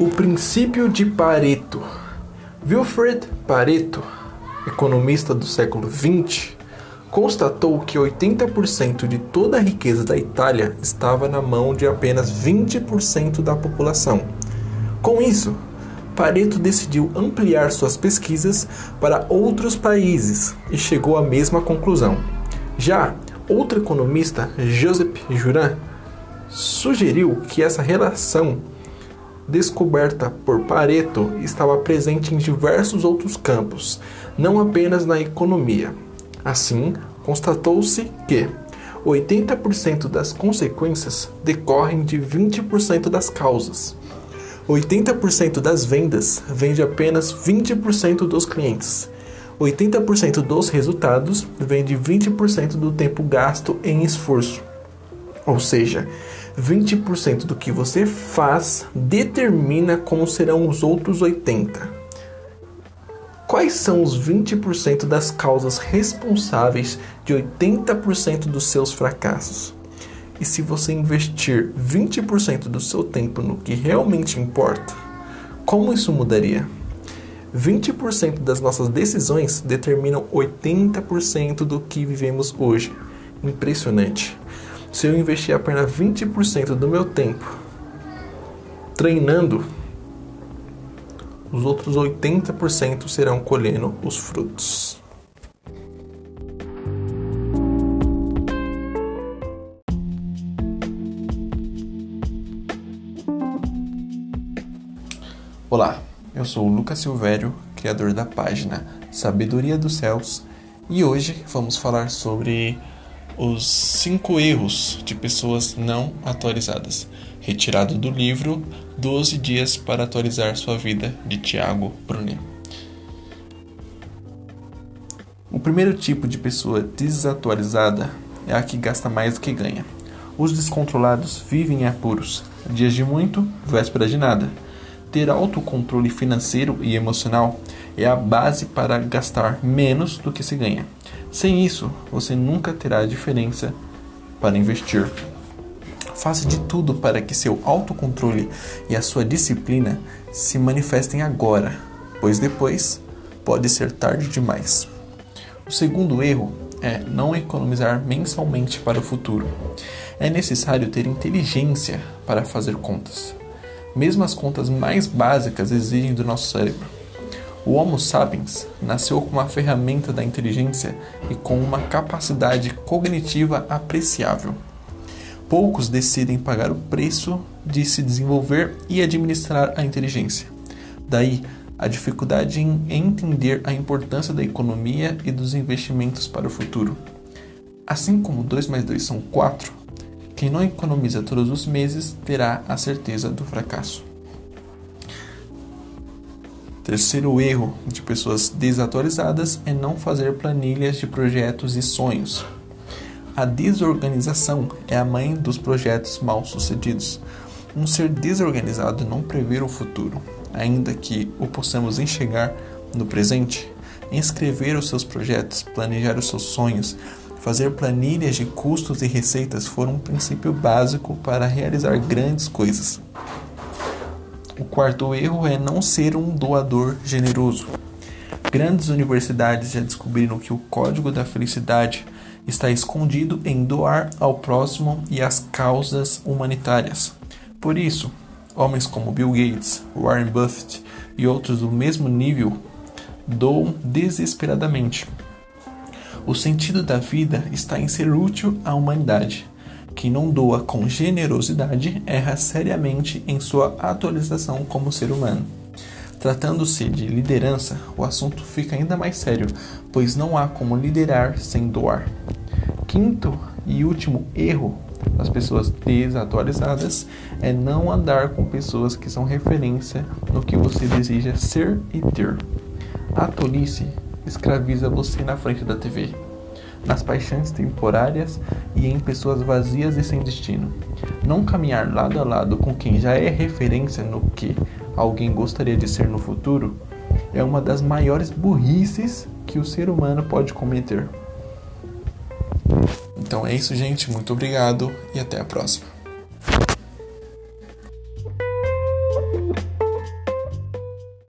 O princípio de Pareto. Wilfred Pareto, economista do século XX, constatou que 80% de toda a riqueza da Itália estava na mão de apenas 20% da população. Com isso, Pareto decidiu ampliar suas pesquisas para outros países e chegou à mesma conclusão. Já outro economista, Joseph Juran, sugeriu que essa relação descoberta por Pareto estava presente em diversos outros campos, não apenas na economia. Assim, constatou-se que 80% das consequências decorrem de 20% das causas. 80% das vendas vem de apenas 20% dos clientes. 80% dos resultados vem de 20% do tempo gasto em esforço. Ou seja, 20% do que você faz determina como serão os outros 80%. Quais são os 20% das causas responsáveis de 80% dos seus fracassos? E se você investir 20% do seu tempo no que realmente importa, como isso mudaria? 20% das nossas decisões determinam 80% do que vivemos hoje. Impressionante. Se eu investir apenas 20% do meu tempo treinando, os outros 80% serão colhendo os frutos. Olá, eu sou o Lucas Silvério, criador da página Sabedoria dos Céus, e hoje vamos falar sobre os cinco erros de pessoas não atualizadas, retirado do livro 12 dias para atualizar sua vida de Tiago Brunet. O primeiro tipo de pessoa desatualizada é a que gasta mais do que ganha. Os descontrolados vivem em apuros, dias de muito, véspera de nada. Ter autocontrole financeiro e emocional é a base para gastar menos do que se ganha. Sem isso, você nunca terá diferença para investir. Faça de tudo para que seu autocontrole e a sua disciplina se manifestem agora, pois depois pode ser tarde demais. O segundo erro é não economizar mensalmente para o futuro. É necessário ter inteligência para fazer contas. Mesmo as contas mais básicas exigem do nosso cérebro. O Homo sapiens nasceu com uma ferramenta da inteligência e com uma capacidade cognitiva apreciável. Poucos decidem pagar o preço de se desenvolver e administrar a inteligência. Daí, a dificuldade em entender a importância da economia e dos investimentos para o futuro. Assim como 2 mais 2 são 4, quem não economiza todos os meses terá a certeza do fracasso. Terceiro erro de pessoas desatualizadas é não fazer planilhas de projetos e sonhos. A desorganização é a mãe dos projetos mal sucedidos. Um ser desorganizado não prevê o futuro, ainda que o possamos enxergar no presente. Escrever os seus projetos, planejar os seus sonhos, fazer planilhas de custos e receitas foram um princípio básico para realizar grandes coisas. O quarto erro é não ser um doador generoso. Grandes universidades já descobriram que o código da felicidade está escondido em doar ao próximo e às causas humanitárias. Por isso, homens como Bill Gates, Warren Buffett e outros do mesmo nível doam desesperadamente. O sentido da vida está em ser útil à humanidade. Quem não doa com generosidade erra seriamente em sua atualização como ser humano. Tratando-se de liderança, o assunto fica ainda mais sério, pois não há como liderar sem doar. Quinto e último erro das pessoas desatualizadas é não andar com pessoas que são referência no que você deseja ser e ter. A tolice escraviza você na frente da TV nas paixões temporárias e em pessoas vazias e sem destino. Não caminhar lado a lado com quem já é referência no que alguém gostaria de ser no futuro é uma das maiores burrices que o ser humano pode cometer. Então é isso, gente. Muito obrigado e até a próxima.